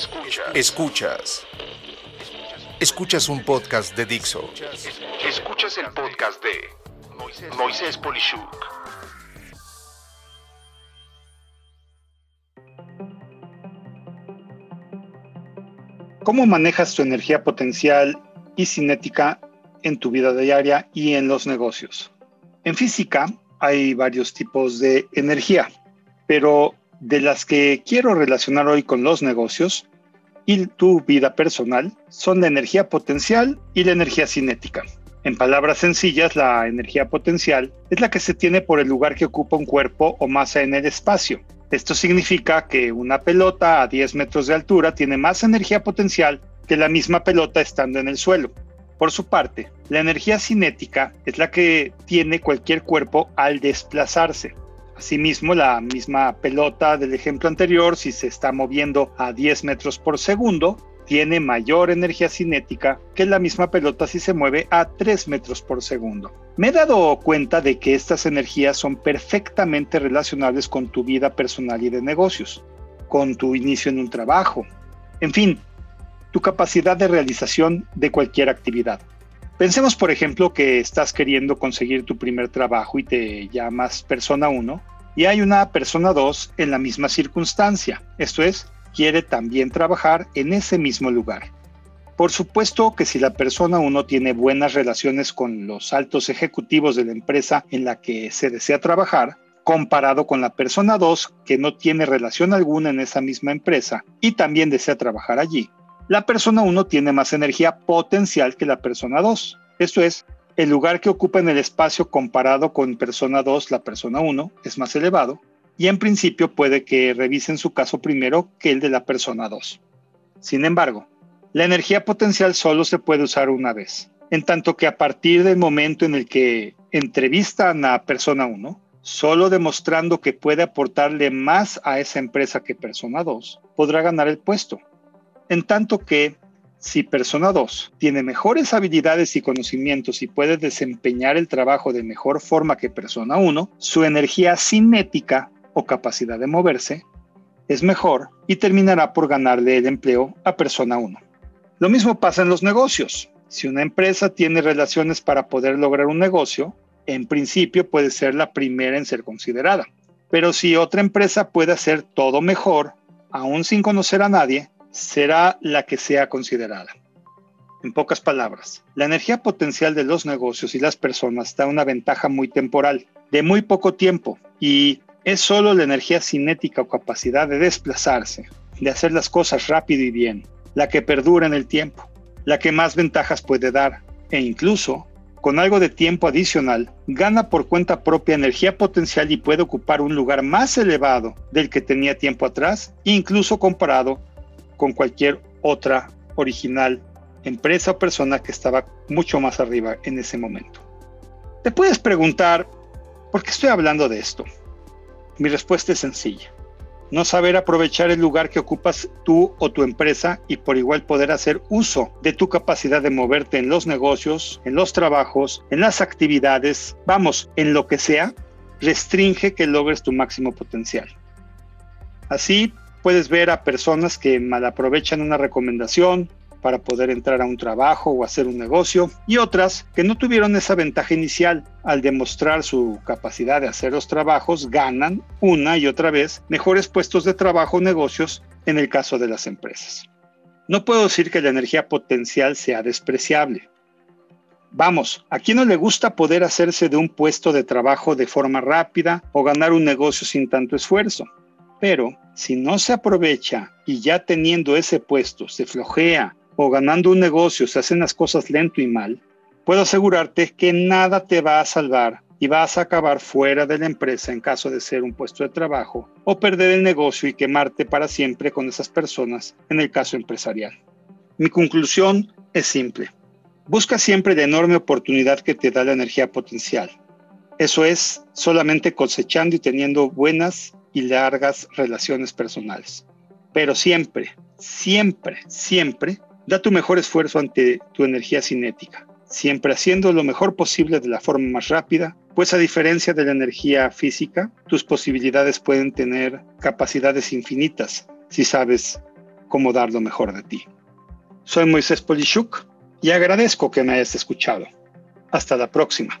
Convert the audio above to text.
Escuchas. Escuchas. Escuchas un podcast de Dixo. Escuchas el podcast de Moisés Polishuk. ¿Cómo manejas tu energía potencial y cinética en tu vida diaria y en los negocios? En física hay varios tipos de energía, pero de las que quiero relacionar hoy con los negocios y tu vida personal son la energía potencial y la energía cinética. En palabras sencillas, la energía potencial es la que se tiene por el lugar que ocupa un cuerpo o masa en el espacio. Esto significa que una pelota a 10 metros de altura tiene más energía potencial que la misma pelota estando en el suelo. Por su parte, la energía cinética es la que tiene cualquier cuerpo al desplazarse. Asimismo, la misma pelota del ejemplo anterior, si se está moviendo a 10 metros por segundo, tiene mayor energía cinética que la misma pelota si se mueve a 3 metros por segundo. Me he dado cuenta de que estas energías son perfectamente relacionables con tu vida personal y de negocios, con tu inicio en un trabajo, en fin, tu capacidad de realización de cualquier actividad. Pensemos, por ejemplo, que estás queriendo conseguir tu primer trabajo y te llamas persona 1 y hay una persona 2 en la misma circunstancia, esto es, quiere también trabajar en ese mismo lugar. Por supuesto que si la persona 1 tiene buenas relaciones con los altos ejecutivos de la empresa en la que se desea trabajar, comparado con la persona 2 que no tiene relación alguna en esa misma empresa y también desea trabajar allí, la persona 1 tiene más energía potencial que la persona 2. Esto es, el lugar que ocupa en el espacio comparado con persona 2, la persona 1, es más elevado, y en principio puede que revisen su caso primero que el de la persona 2. Sin embargo, la energía potencial solo se puede usar una vez, en tanto que a partir del momento en el que entrevistan a persona 1, solo demostrando que puede aportarle más a esa empresa que persona 2, podrá ganar el puesto en tanto que si persona 2 tiene mejores habilidades y conocimientos y puede desempeñar el trabajo de mejor forma que persona 1, su energía cinética o capacidad de moverse es mejor y terminará por ganarle el empleo a persona 1. Lo mismo pasa en los negocios. Si una empresa tiene relaciones para poder lograr un negocio, en principio puede ser la primera en ser considerada. Pero si otra empresa puede hacer todo mejor, aún sin conocer a nadie, será la que sea considerada. En pocas palabras, la energía potencial de los negocios y las personas da una ventaja muy temporal, de muy poco tiempo, y es solo la energía cinética o capacidad de desplazarse, de hacer las cosas rápido y bien, la que perdura en el tiempo, la que más ventajas puede dar, e incluso, con algo de tiempo adicional, gana por cuenta propia energía potencial y puede ocupar un lugar más elevado del que tenía tiempo atrás, incluso comparado con cualquier otra original empresa o persona que estaba mucho más arriba en ese momento. Te puedes preguntar, ¿por qué estoy hablando de esto? Mi respuesta es sencilla. No saber aprovechar el lugar que ocupas tú o tu empresa y por igual poder hacer uso de tu capacidad de moverte en los negocios, en los trabajos, en las actividades, vamos, en lo que sea, restringe que logres tu máximo potencial. Así puedes ver a personas que malaprovechan una recomendación para poder entrar a un trabajo o hacer un negocio y otras que no tuvieron esa ventaja inicial al demostrar su capacidad de hacer los trabajos ganan una y otra vez mejores puestos de trabajo o negocios en el caso de las empresas. No puedo decir que la energía potencial sea despreciable. Vamos, ¿a quién no le gusta poder hacerse de un puesto de trabajo de forma rápida o ganar un negocio sin tanto esfuerzo? Pero si no se aprovecha y ya teniendo ese puesto se flojea o ganando un negocio se hacen las cosas lento y mal, puedo asegurarte que nada te va a salvar y vas a acabar fuera de la empresa en caso de ser un puesto de trabajo o perder el negocio y quemarte para siempre con esas personas en el caso empresarial. Mi conclusión es simple. Busca siempre la enorme oportunidad que te da la energía potencial. Eso es solamente cosechando y teniendo buenas y largas relaciones personales. Pero siempre, siempre, siempre, da tu mejor esfuerzo ante tu energía cinética, siempre haciendo lo mejor posible de la forma más rápida, pues a diferencia de la energía física, tus posibilidades pueden tener capacidades infinitas si sabes cómo dar lo mejor de ti. Soy Moisés Polishuk y agradezco que me hayas escuchado. Hasta la próxima.